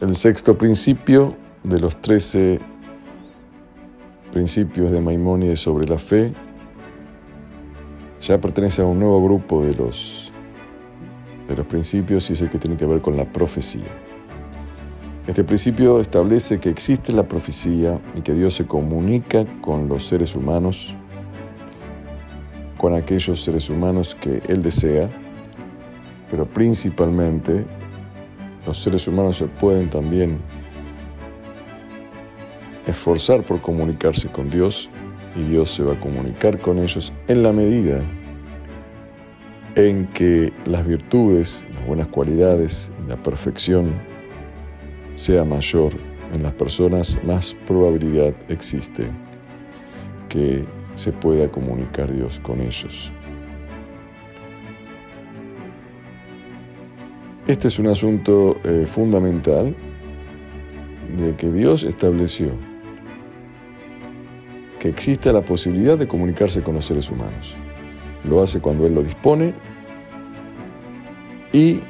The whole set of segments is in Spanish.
El sexto principio de los trece principios de Maimónides sobre la fe ya pertenece a un nuevo grupo de los, de los principios y es el que tiene que ver con la profecía. Este principio establece que existe la profecía y que Dios se comunica con los seres humanos, con aquellos seres humanos que Él desea, pero principalmente los seres humanos se pueden también esforzar por comunicarse con Dios y Dios se va a comunicar con ellos en la medida en que las virtudes, las buenas cualidades, la perfección sea mayor en las personas, más probabilidad existe que se pueda comunicar Dios con ellos. Este es un asunto eh, fundamental de que Dios estableció que exista la posibilidad de comunicarse con los seres humanos. Lo hace cuando Él lo dispone y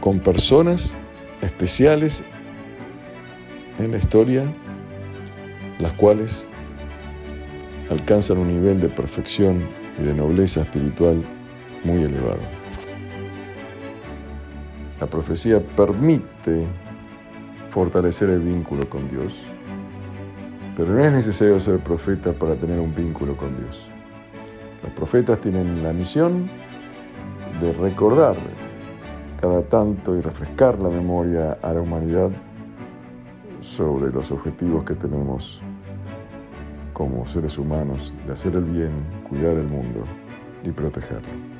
con personas especiales en la historia, las cuales alcanzan un nivel de perfección y de nobleza espiritual muy elevado. La profecía permite fortalecer el vínculo con Dios, pero no es necesario ser profeta para tener un vínculo con Dios. Los profetas tienen la misión de recordar cada tanto y refrescar la memoria a la humanidad sobre los objetivos que tenemos como seres humanos de hacer el bien, cuidar el mundo y protegerlo.